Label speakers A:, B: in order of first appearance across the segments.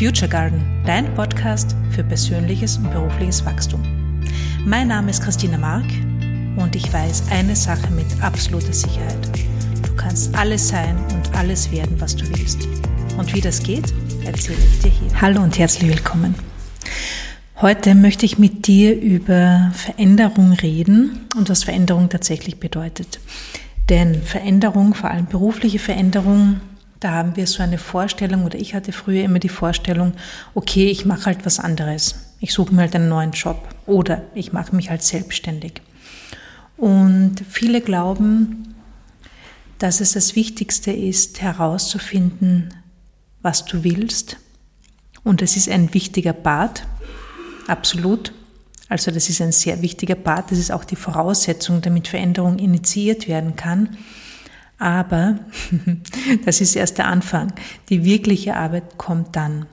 A: Future Garden, dein Podcast für persönliches und berufliches Wachstum. Mein Name ist Christina Mark und ich weiß eine Sache mit absoluter Sicherheit. Du kannst alles sein und alles werden, was du willst. Und wie das geht, erzähle ich dir hier. Hallo und herzlich willkommen. Heute möchte ich mit dir über Veränderung reden und was Veränderung tatsächlich bedeutet. Denn Veränderung, vor allem berufliche Veränderung, da haben wir so eine Vorstellung, oder ich hatte früher immer die Vorstellung, okay, ich mache halt was anderes. Ich suche mir halt einen neuen Job oder ich mache mich halt selbstständig. Und viele glauben, dass es das Wichtigste ist, herauszufinden, was du willst. Und es ist ein wichtiger Part, absolut. Also das ist ein sehr wichtiger Part, das ist auch die Voraussetzung, damit Veränderung initiiert werden kann. Aber das ist erst der Anfang. Die wirkliche Arbeit kommt dann.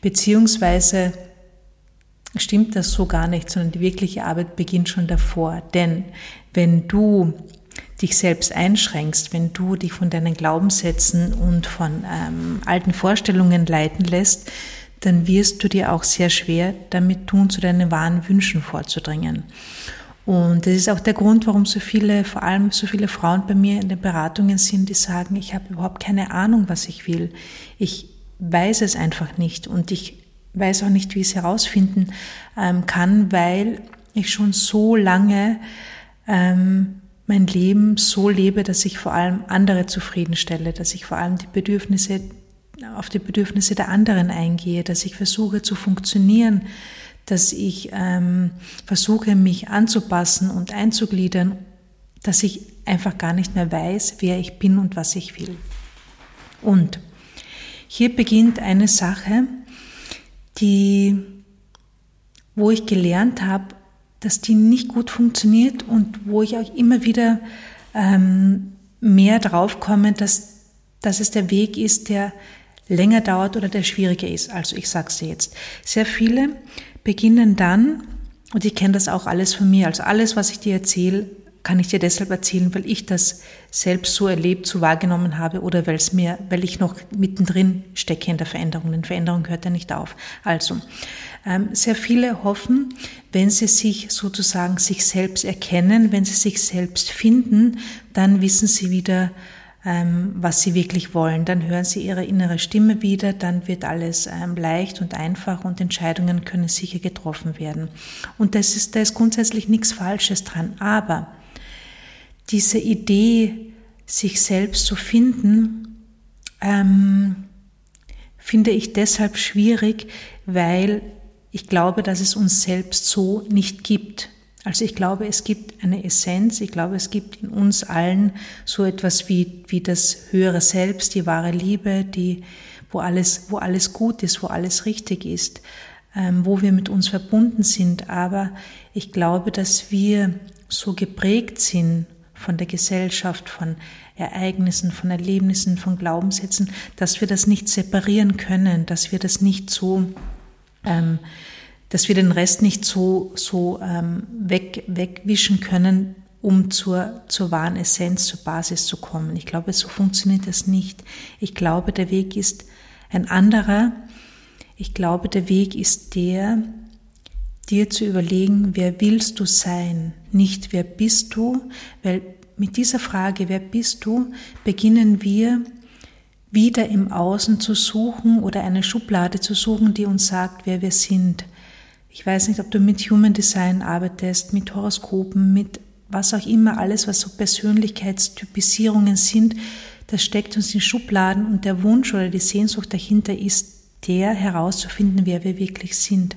A: Beziehungsweise stimmt das so gar nicht, sondern die wirkliche Arbeit beginnt schon davor. Denn wenn du dich selbst einschränkst, wenn du dich von deinen Glaubenssätzen und von ähm, alten Vorstellungen leiten lässt, dann wirst du dir auch sehr schwer damit tun, zu deinen wahren Wünschen vorzudringen. Und das ist auch der Grund, warum so viele, vor allem so viele Frauen bei mir in den Beratungen sind, die sagen, ich habe überhaupt keine Ahnung, was ich will. Ich weiß es einfach nicht und ich weiß auch nicht, wie ich es herausfinden ähm, kann, weil ich schon so lange ähm, mein Leben so lebe, dass ich vor allem andere zufriedenstelle, dass ich vor allem die Bedürfnisse auf die Bedürfnisse der anderen eingehe, dass ich versuche zu funktionieren, dass ich ähm, versuche, mich anzupassen und einzugliedern, dass ich einfach gar nicht mehr weiß, wer ich bin und was ich will. Und hier beginnt eine Sache, die, wo ich gelernt habe, dass die nicht gut funktioniert und wo ich auch immer wieder ähm, mehr drauf komme, dass, dass es der Weg ist, der länger dauert oder der schwieriger ist. Also ich sage es jetzt. Sehr viele beginnen dann, und ich kenne das auch alles von mir, also alles, was ich dir erzähle, kann ich dir deshalb erzählen, weil ich das selbst so erlebt, so wahrgenommen habe oder weil es mir, weil ich noch mittendrin stecke in der Veränderung. Denn Veränderung hört ja nicht auf. Also, ähm, sehr viele hoffen, wenn sie sich sozusagen sich selbst erkennen, wenn sie sich selbst finden, dann wissen sie wieder, was sie wirklich wollen. Dann hören sie ihre innere Stimme wieder, dann wird alles ähm, leicht und einfach und Entscheidungen können sicher getroffen werden. Und das ist, da ist grundsätzlich nichts Falsches dran. Aber diese Idee, sich selbst zu finden, ähm, finde ich deshalb schwierig, weil ich glaube, dass es uns selbst so nicht gibt. Also ich glaube, es gibt eine Essenz, ich glaube, es gibt in uns allen so etwas wie, wie das höhere Selbst, die wahre Liebe, die, wo alles, wo alles gut ist, wo alles richtig ist, ähm, wo wir mit uns verbunden sind. Aber ich glaube, dass wir so geprägt sind von der Gesellschaft, von Ereignissen, von Erlebnissen, von Glaubenssätzen, dass wir das nicht separieren können, dass wir das nicht so ähm, dass wir den Rest nicht so, so ähm, weg, wegwischen können, um zur, zur wahren Essenz, zur Basis zu kommen. Ich glaube, so funktioniert das nicht. Ich glaube, der Weg ist ein anderer. Ich glaube, der Weg ist der, dir zu überlegen, wer willst du sein, nicht wer bist du, weil mit dieser Frage, wer bist du, beginnen wir wieder im Außen zu suchen oder eine Schublade zu suchen, die uns sagt, wer wir sind. Ich weiß nicht, ob du mit Human Design arbeitest, mit Horoskopen, mit was auch immer, alles, was so Persönlichkeitstypisierungen sind, das steckt uns in Schubladen und der Wunsch oder die Sehnsucht dahinter ist der herauszufinden, wer wir wirklich sind.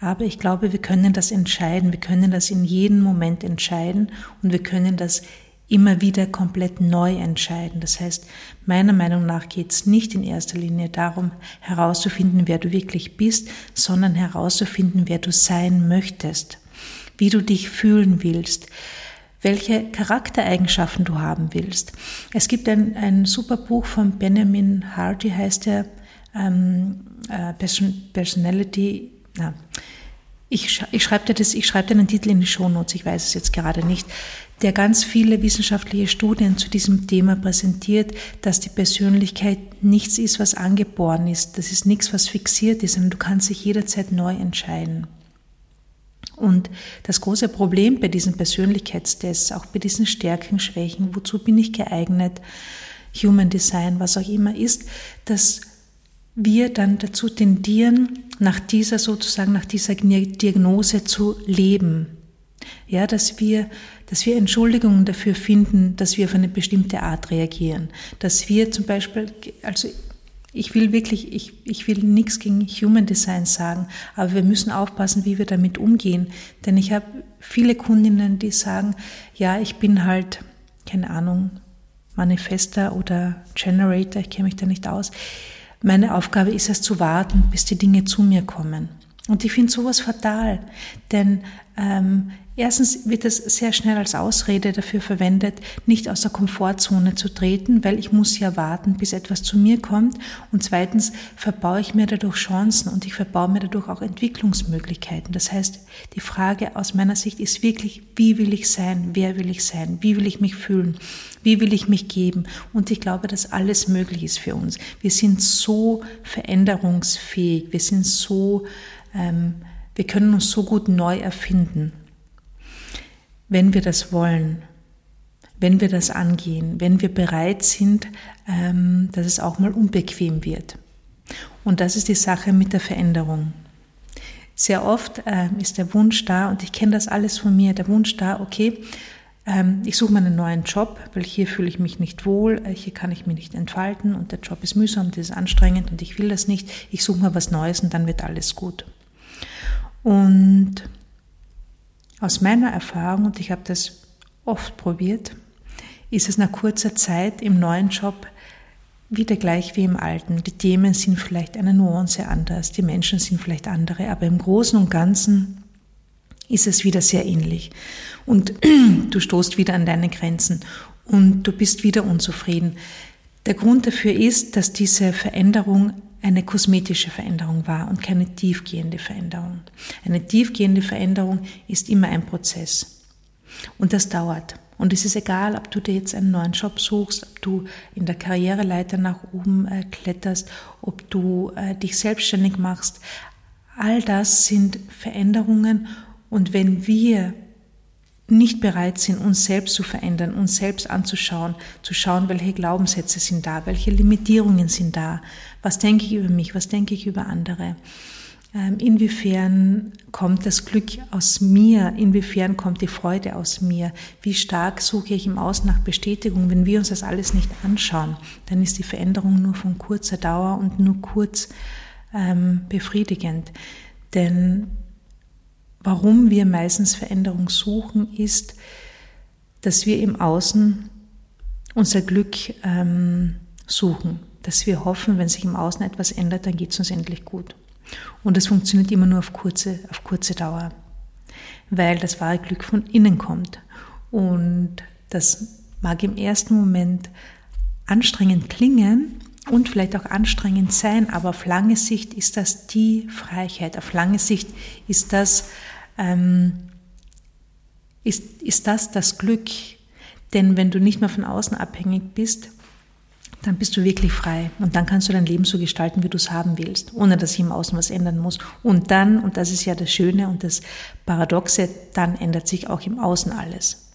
A: Aber ich glaube, wir können das entscheiden, wir können das in jedem Moment entscheiden und wir können das immer wieder komplett neu entscheiden. Das heißt, meiner Meinung nach geht es nicht in erster Linie darum, herauszufinden, wer du wirklich bist, sondern herauszufinden, wer du sein möchtest, wie du dich fühlen willst, welche Charaktereigenschaften du haben willst. Es gibt ein, ein super Buch von Benjamin Hardy, heißt er, ähm, äh, Personality, na, ich, ich schreibe dir das, ich schreibe dir einen Titel in die Shownotes, ich weiß es jetzt gerade nicht, der ganz viele wissenschaftliche Studien zu diesem Thema präsentiert, dass die Persönlichkeit nichts ist, was angeboren ist. Das ist nichts, was fixiert ist, sondern du kannst dich jederzeit neu entscheiden. Und das große Problem bei diesen Persönlichkeitstests, auch bei diesen Stärken, Schwächen, wozu bin ich geeignet, Human Design, was auch immer ist, dass wir dann dazu tendieren, nach dieser sozusagen, nach dieser Diagnose zu leben. Ja, dass wir, dass wir Entschuldigungen dafür finden, dass wir auf eine bestimmte Art reagieren. Dass wir zum Beispiel, also ich will wirklich, ich, ich will nichts gegen Human Design sagen, aber wir müssen aufpassen, wie wir damit umgehen. Denn ich habe viele Kundinnen, die sagen, ja, ich bin halt, keine Ahnung, Manifester oder Generator, ich kenne mich da nicht aus. Meine Aufgabe ist es zu warten, bis die Dinge zu mir kommen. Und ich finde sowas fatal, denn ähm, Erstens wird es sehr schnell als Ausrede dafür verwendet, nicht aus der Komfortzone zu treten, weil ich muss ja warten, bis etwas zu mir kommt. Und zweitens verbaue ich mir dadurch Chancen und ich verbaue mir dadurch auch Entwicklungsmöglichkeiten. Das heißt, die Frage aus meiner Sicht ist wirklich, wie will ich sein? Wer will ich sein? Wie will ich mich fühlen? Wie will ich mich geben? Und ich glaube, dass alles möglich ist für uns. Wir sind so veränderungsfähig. Wir sind so, ähm, wir können uns so gut neu erfinden wenn wir das wollen, wenn wir das angehen, wenn wir bereit sind, ähm, dass es auch mal unbequem wird. Und das ist die Sache mit der Veränderung. Sehr oft ähm, ist der Wunsch da, und ich kenne das alles von mir, der Wunsch da, okay, ähm, ich suche mir einen neuen Job, weil hier fühle ich mich nicht wohl, äh, hier kann ich mich nicht entfalten und der Job ist mühsam, das ist anstrengend und ich will das nicht. Ich suche mir was Neues und dann wird alles gut. Und aus meiner Erfahrung, und ich habe das oft probiert, ist es nach kurzer Zeit im neuen Job wieder gleich wie im alten. Die Themen sind vielleicht eine Nuance anders, die Menschen sind vielleicht andere, aber im Großen und Ganzen ist es wieder sehr ähnlich. Und du stoßt wieder an deine Grenzen und du bist wieder unzufrieden. Der Grund dafür ist, dass diese Veränderung eine kosmetische Veränderung war und keine tiefgehende Veränderung. Eine tiefgehende Veränderung ist immer ein Prozess. Und das dauert. Und es ist egal, ob du dir jetzt einen neuen Job suchst, ob du in der Karriereleiter nach oben äh, kletterst, ob du äh, dich selbstständig machst. All das sind Veränderungen. Und wenn wir nicht bereit sind, uns selbst zu verändern, uns selbst anzuschauen, zu schauen, welche Glaubenssätze sind da, welche Limitierungen sind da, was denke ich über mich, was denke ich über andere, ähm, inwiefern kommt das Glück aus mir, inwiefern kommt die Freude aus mir, wie stark suche ich im Außen nach Bestätigung. Wenn wir uns das alles nicht anschauen, dann ist die Veränderung nur von kurzer Dauer und nur kurz ähm, befriedigend. Denn warum wir meistens Veränderung suchen, ist, dass wir im Außen unser Glück ähm, suchen, dass wir hoffen, wenn sich im Außen etwas ändert, dann geht es uns endlich gut. Und das funktioniert immer nur auf kurze, auf kurze Dauer, weil das wahre Glück von innen kommt. Und das mag im ersten Moment anstrengend klingen, und vielleicht auch anstrengend sein, aber auf lange Sicht ist das die Freiheit, auf lange Sicht ist das, ähm, ist, ist das das Glück. Denn wenn du nicht mehr von außen abhängig bist, dann bist du wirklich frei und dann kannst du dein Leben so gestalten, wie du es haben willst, ohne dass sich im Außen was ändern muss. Und dann, und das ist ja das Schöne und das Paradoxe, dann ändert sich auch im Außen alles.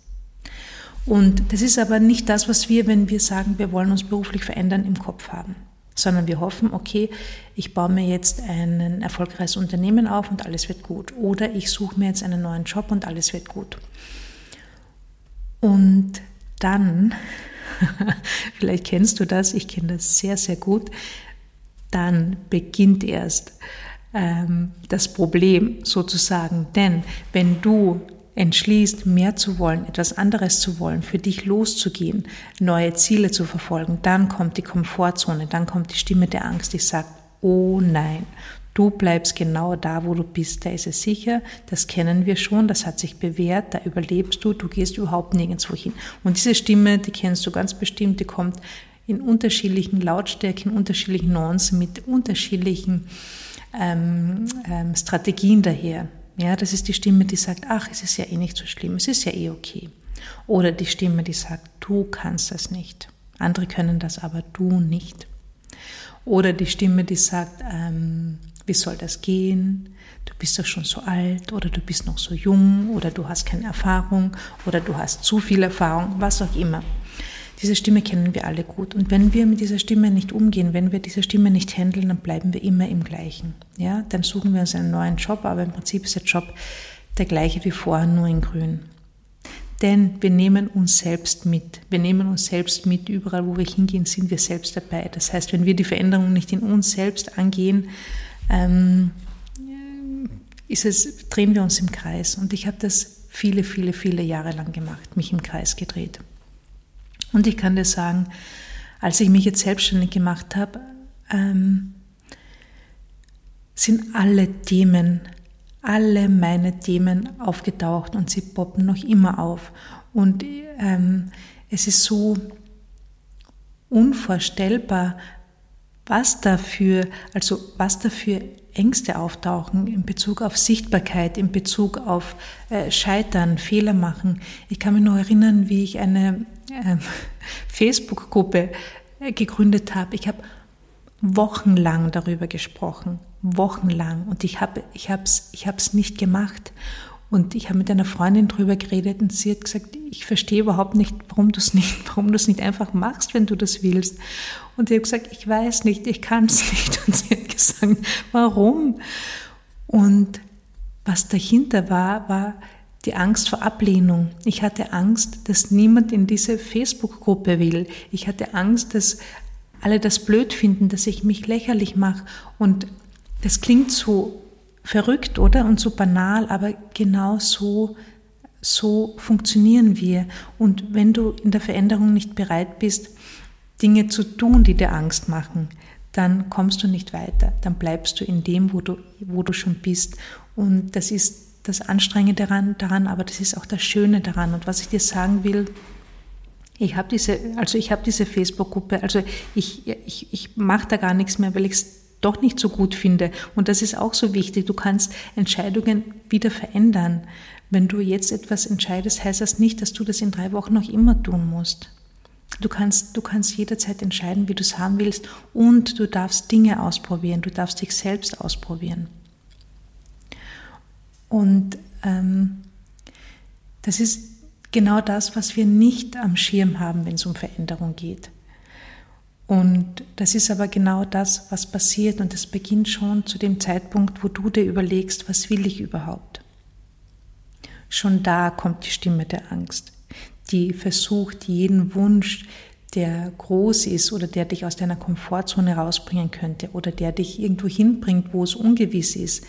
A: Und das ist aber nicht das, was wir, wenn wir sagen, wir wollen uns beruflich verändern, im Kopf haben, sondern wir hoffen, okay, ich baue mir jetzt ein erfolgreiches Unternehmen auf und alles wird gut. Oder ich suche mir jetzt einen neuen Job und alles wird gut. Und dann, vielleicht kennst du das, ich kenne das sehr, sehr gut, dann beginnt erst ähm, das Problem sozusagen. Denn wenn du entschließt, mehr zu wollen, etwas anderes zu wollen, für dich loszugehen, neue Ziele zu verfolgen, dann kommt die Komfortzone, dann kommt die Stimme der Angst, die sagt, oh nein, du bleibst genau da, wo du bist, da ist es sicher, das kennen wir schon, das hat sich bewährt, da überlebst du, du gehst überhaupt nirgendwo hin. Und diese Stimme, die kennst du ganz bestimmt, die kommt in unterschiedlichen Lautstärken, unterschiedlichen Nuancen, mit unterschiedlichen ähm, ähm, Strategien daher. Ja, das ist die Stimme, die sagt, ach, es ist ja eh nicht so schlimm, es ist ja eh okay. Oder die Stimme, die sagt, du kannst das nicht. Andere können das, aber du nicht. Oder die Stimme, die sagt, ähm, wie soll das gehen? Du bist doch schon so alt oder du bist noch so jung oder du hast keine Erfahrung oder du hast zu viel Erfahrung, was auch immer. Diese Stimme kennen wir alle gut. Und wenn wir mit dieser Stimme nicht umgehen, wenn wir diese Stimme nicht handeln, dann bleiben wir immer im Gleichen. Ja, dann suchen wir uns einen neuen Job, aber im Prinzip ist der Job der gleiche wie vorher, nur in grün. Denn wir nehmen uns selbst mit. Wir nehmen uns selbst mit. Überall, wo wir hingehen, sind wir selbst dabei. Das heißt, wenn wir die Veränderung nicht in uns selbst angehen, ähm, es, drehen wir uns im Kreis. Und ich habe das viele, viele, viele Jahre lang gemacht, mich im Kreis gedreht. Und ich kann dir sagen, als ich mich jetzt selbstständig gemacht habe, ähm, sind alle Themen alle meine Themen aufgetaucht und sie poppen noch immer auf. Und ähm, es ist so unvorstellbar, was dafür, also was dafür Ängste auftauchen in Bezug auf Sichtbarkeit, in Bezug auf äh, Scheitern, Fehler machen. Ich kann mich noch erinnern, wie ich eine äh, Facebook-Gruppe äh, gegründet habe. Ich habe wochenlang darüber gesprochen, wochenlang. Und ich habe ich hab's, ich hab's nicht gemacht. Und ich habe mit einer Freundin drüber geredet und sie hat gesagt, ich verstehe überhaupt nicht, warum du es nicht, warum du es nicht einfach machst, wenn du das willst. Und ich habe gesagt, ich weiß nicht, ich kann es nicht. Und sie hat gesagt, warum? Und was dahinter war, war die Angst vor Ablehnung. Ich hatte Angst, dass niemand in diese Facebook-Gruppe will. Ich hatte Angst, dass alle das blöd finden, dass ich mich lächerlich mache. Und das klingt so verrückt, oder? Und so banal, aber genau so, so funktionieren wir. Und wenn du in der Veränderung nicht bereit bist, Dinge zu tun, die dir Angst machen, dann kommst du nicht weiter. Dann bleibst du in dem, wo du, wo du schon bist. Und das ist das Anstrengende daran, daran, aber das ist auch das Schöne daran. Und was ich dir sagen will, ich habe diese, also ich diese Facebook-Gruppe, also ich, ich, ich mache da gar nichts mehr, weil ich es doch nicht so gut finde. Und das ist auch so wichtig. Du kannst Entscheidungen wieder verändern. Wenn du jetzt etwas entscheidest, heißt das nicht, dass du das in drei Wochen noch immer tun musst. Du kannst, du kannst jederzeit entscheiden, wie du es haben willst und du darfst Dinge ausprobieren, du darfst dich selbst ausprobieren. Und ähm, das ist genau das, was wir nicht am Schirm haben, wenn es um Veränderung geht. Und das ist aber genau das, was passiert und es beginnt schon zu dem Zeitpunkt, wo du dir überlegst, was will ich überhaupt? Schon da kommt die Stimme der Angst, die versucht, jeden Wunsch, der groß ist oder der dich aus deiner Komfortzone rausbringen könnte oder der dich irgendwo hinbringt, wo es ungewiss ist,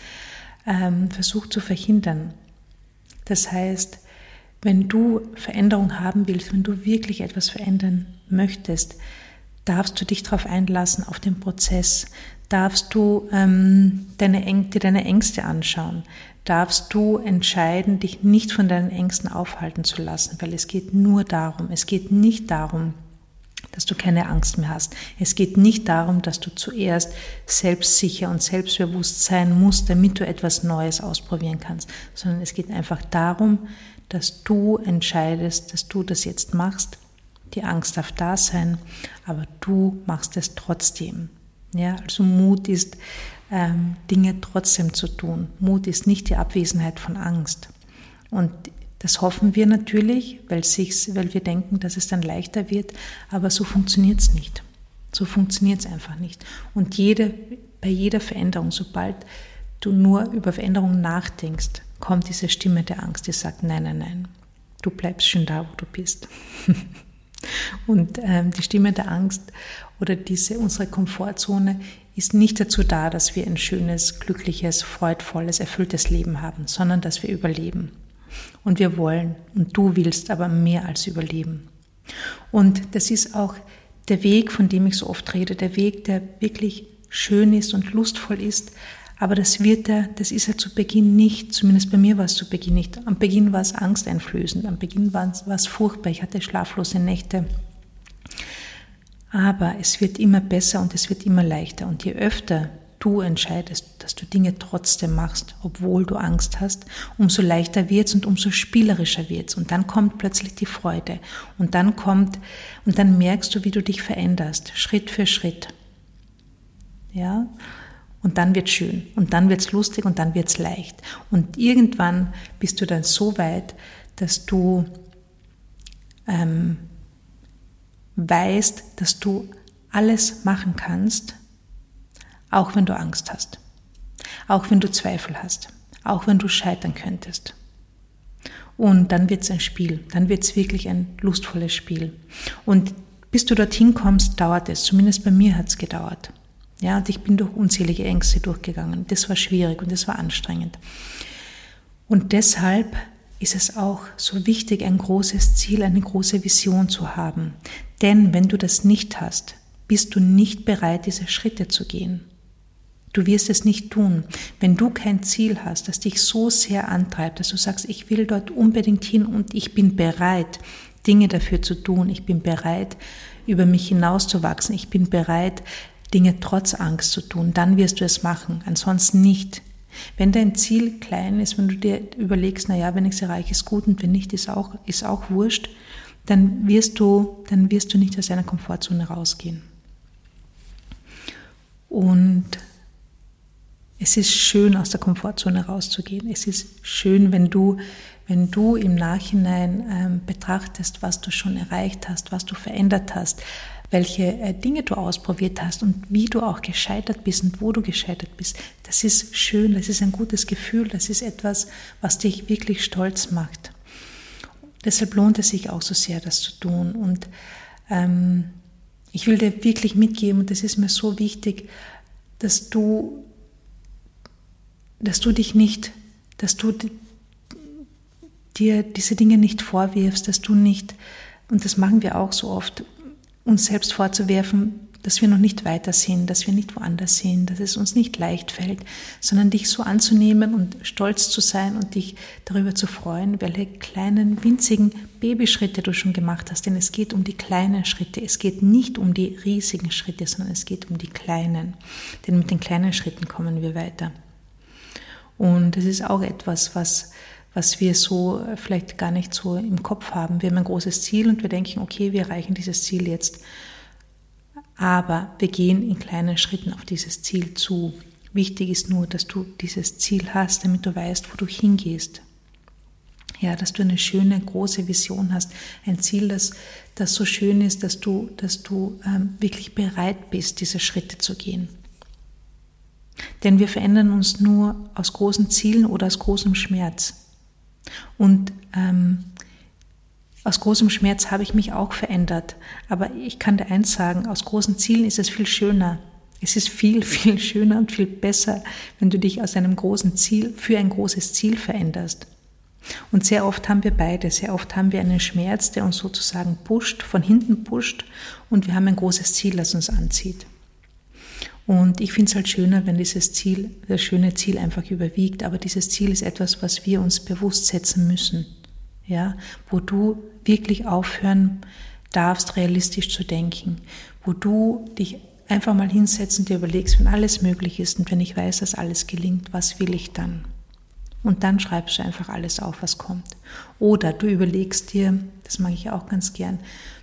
A: ähm, versucht zu verhindern. Das heißt, wenn du Veränderung haben willst, wenn du wirklich etwas verändern möchtest, darfst du dich darauf einlassen, auf den Prozess, darfst du ähm, deine, dir deine Ängste anschauen, darfst du entscheiden, dich nicht von deinen Ängsten aufhalten zu lassen, weil es geht nur darum, es geht nicht darum, dass du keine Angst mehr hast. Es geht nicht darum, dass du zuerst selbstsicher und selbstbewusst sein musst, damit du etwas Neues ausprobieren kannst, sondern es geht einfach darum, dass du entscheidest, dass du das jetzt machst. Die Angst darf da sein, aber du machst es trotzdem. Ja, also Mut ist, ähm, Dinge trotzdem zu tun. Mut ist nicht die Abwesenheit von Angst. Und das hoffen wir natürlich, weil, sich's, weil wir denken, dass es dann leichter wird, aber so funktioniert es nicht. So funktioniert es einfach nicht. Und jede, bei jeder Veränderung, sobald du nur über Veränderungen nachdenkst, kommt diese Stimme der Angst, die sagt, nein, nein, nein, du bleibst schon da, wo du bist. Und ähm, die Stimme der Angst oder diese unsere Komfortzone ist nicht dazu da, dass wir ein schönes, glückliches, freudvolles, erfülltes Leben haben, sondern dass wir überleben. Und wir wollen und du willst aber mehr als überleben. Und das ist auch der Weg, von dem ich so oft rede, der Weg, der wirklich schön ist und lustvoll ist, aber das wird er, das ist er zu Beginn nicht, zumindest bei mir war es zu Beginn nicht. Am Beginn war es angsteinflößend, am Beginn war es, war es furchtbar, ich hatte schlaflose Nächte. Aber es wird immer besser und es wird immer leichter. Und je öfter du entscheidest, dass du Dinge trotzdem machst, obwohl du Angst hast, umso leichter wird's und umso spielerischer wird's. Und dann kommt plötzlich die Freude. Und dann kommt, und dann merkst du, wie du dich veränderst, Schritt für Schritt. Ja? Und dann wird's schön. Und dann wird's lustig und dann wird's leicht. Und irgendwann bist du dann so weit, dass du ähm, weißt, dass du alles machen kannst, auch wenn du Angst hast, auch wenn du Zweifel hast, auch wenn du scheitern könntest. Und dann wird es ein Spiel, dann wird es wirklich ein lustvolles Spiel. Und bis du dorthin kommst, dauert es. Zumindest bei mir hat es gedauert. Ja, und ich bin durch unzählige Ängste durchgegangen. Das war schwierig und das war anstrengend. Und deshalb ist es auch so wichtig, ein großes Ziel, eine große Vision zu haben. Denn wenn du das nicht hast, bist du nicht bereit, diese Schritte zu gehen. Du wirst es nicht tun, wenn du kein Ziel hast, das dich so sehr antreibt, dass du sagst, ich will dort unbedingt hin und ich bin bereit, Dinge dafür zu tun. Ich bin bereit, über mich hinauszuwachsen. Ich bin bereit, Dinge trotz Angst zu tun. Dann wirst du es machen, ansonsten nicht. Wenn dein Ziel klein ist, wenn du dir überlegst, na ja, wenn ich es erreiche, ist gut und wenn nicht, ist auch, ist auch wurscht, dann wirst du, dann wirst du nicht aus deiner Komfortzone rausgehen. Und es ist schön, aus der Komfortzone rauszugehen. Es ist schön, wenn du, wenn du im Nachhinein ähm, betrachtest, was du schon erreicht hast, was du verändert hast, welche äh, Dinge du ausprobiert hast und wie du auch gescheitert bist und wo du gescheitert bist. Das ist schön, das ist ein gutes Gefühl, das ist etwas, was dich wirklich stolz macht. Deshalb lohnt es sich auch so sehr, das zu tun. Und ähm, ich will dir wirklich mitgeben, und das ist mir so wichtig, dass du, dass du dich nicht, dass du dir diese Dinge nicht vorwirfst, dass du nicht, und das machen wir auch so oft, uns selbst vorzuwerfen, dass wir noch nicht weiter sind, dass wir nicht woanders sind, dass es uns nicht leicht fällt, sondern dich so anzunehmen und stolz zu sein und dich darüber zu freuen, welche kleinen, winzigen Babyschritte du schon gemacht hast. Denn es geht um die kleinen Schritte. Es geht nicht um die riesigen Schritte, sondern es geht um die kleinen. Denn mit den kleinen Schritten kommen wir weiter. Und es ist auch etwas, was was wir so vielleicht gar nicht so im Kopf haben. Wir haben ein großes Ziel und wir denken, okay, wir erreichen dieses Ziel jetzt. Aber wir gehen in kleinen Schritten auf dieses Ziel zu. Wichtig ist nur, dass du dieses Ziel hast, damit du weißt, wo du hingehst. Ja, dass du eine schöne, große Vision hast. Ein Ziel, das, das so schön ist, dass du, dass du ähm, wirklich bereit bist, diese Schritte zu gehen. Denn wir verändern uns nur aus großen Zielen oder aus großem Schmerz. Und ähm, aus großem Schmerz habe ich mich auch verändert. Aber ich kann dir eins sagen, aus großen Zielen ist es viel schöner. Es ist viel, viel schöner und viel besser, wenn du dich aus einem großen Ziel für ein großes Ziel veränderst. Und sehr oft haben wir beide. Sehr oft haben wir einen Schmerz, der uns sozusagen pusht, von hinten pusht, und wir haben ein großes Ziel, das uns anzieht. Und ich finde es halt schöner, wenn dieses Ziel, das schöne Ziel einfach überwiegt. Aber dieses Ziel ist etwas, was wir uns bewusst setzen müssen. Ja, wo du wirklich aufhören darfst, realistisch zu denken. Wo du dich einfach mal hinsetzen dir überlegst, wenn alles möglich ist und wenn ich weiß, dass alles gelingt, was will ich dann? Und dann schreibst du einfach alles auf, was kommt. Oder du überlegst dir, das mag ich auch ganz gern,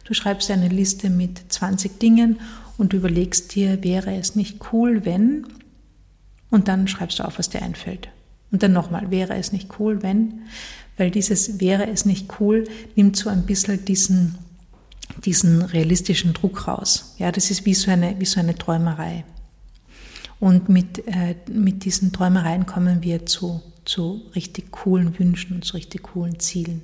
A: du schreibst eine Liste mit 20 Dingen und überlegst dir, wäre es nicht cool, wenn, und dann schreibst du auf, was dir einfällt. Und dann nochmal, wäre es nicht cool, wenn, weil dieses wäre es nicht cool nimmt so ein bisschen diesen, diesen realistischen Druck raus. Ja, das ist wie so eine, wie so eine Träumerei. Und mit, äh, mit diesen Träumereien kommen wir zu, zu richtig coolen Wünschen und zu richtig coolen Zielen.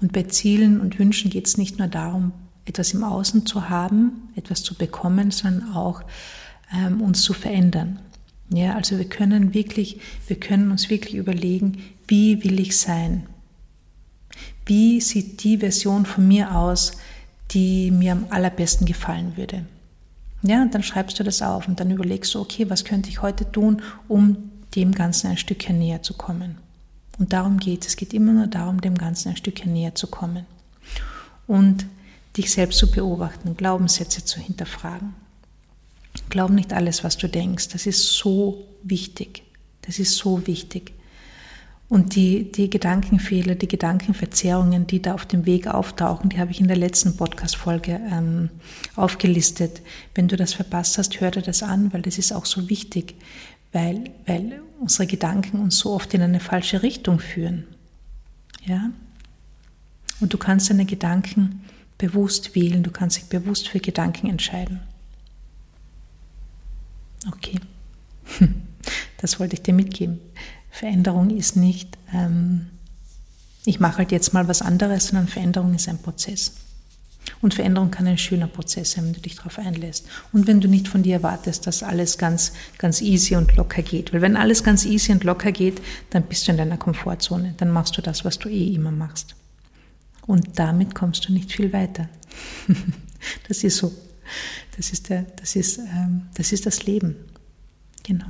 A: Und bei Zielen und Wünschen geht es nicht nur darum, etwas im Außen zu haben, etwas zu bekommen, sondern auch ähm, uns zu verändern. Ja, also wir können wirklich, wir können uns wirklich überlegen, wie will ich sein? Wie sieht die Version von mir aus, die mir am allerbesten gefallen würde? Ja, und dann schreibst du das auf und dann überlegst du, okay, was könnte ich heute tun, um dem Ganzen ein Stückchen näher zu kommen? Und darum geht es. Es geht immer nur darum, dem Ganzen ein Stückchen näher zu kommen. Und dich selbst zu beobachten, Glaubenssätze zu hinterfragen. Glaub nicht alles, was du denkst. Das ist so wichtig. Das ist so wichtig. Und die, die Gedankenfehler, die Gedankenverzerrungen, die da auf dem Weg auftauchen, die habe ich in der letzten Podcast-Folge ähm, aufgelistet. Wenn du das verpasst hast, hör dir das an, weil das ist auch so wichtig, weil, weil unsere Gedanken uns so oft in eine falsche Richtung führen. Ja? Und du kannst deine Gedanken bewusst wählen, du kannst dich bewusst für Gedanken entscheiden. Okay, das wollte ich dir mitgeben. Veränderung ist nicht, ähm, ich mache halt jetzt mal was anderes, sondern Veränderung ist ein Prozess. Und Veränderung kann ein schöner Prozess sein, wenn du dich darauf einlässt. Und wenn du nicht von dir erwartest, dass alles ganz, ganz easy und locker geht. Weil wenn alles ganz easy und locker geht, dann bist du in deiner Komfortzone. Dann machst du das, was du eh immer machst. Und damit kommst du nicht viel weiter. das ist so. Das ist, der, das, ist, ähm, das ist das Leben. Genau.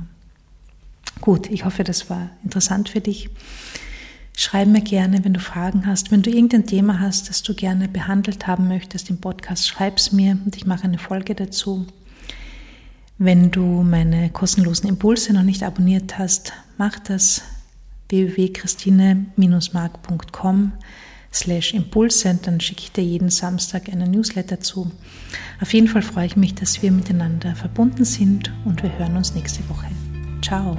A: Gut, ich hoffe, das war interessant für dich. Schreib mir gerne, wenn du Fragen hast. Wenn du irgendein Thema hast, das du gerne behandelt haben möchtest im Podcast, schreib es mir und ich mache eine Folge dazu. Wenn du meine kostenlosen Impulse noch nicht abonniert hast, mach das www.christine-mark.com slash Impulse, dann schicke ich dir jeden Samstag einen Newsletter zu. Auf jeden Fall freue ich mich, dass wir miteinander verbunden sind und wir hören uns nächste Woche. Ciao!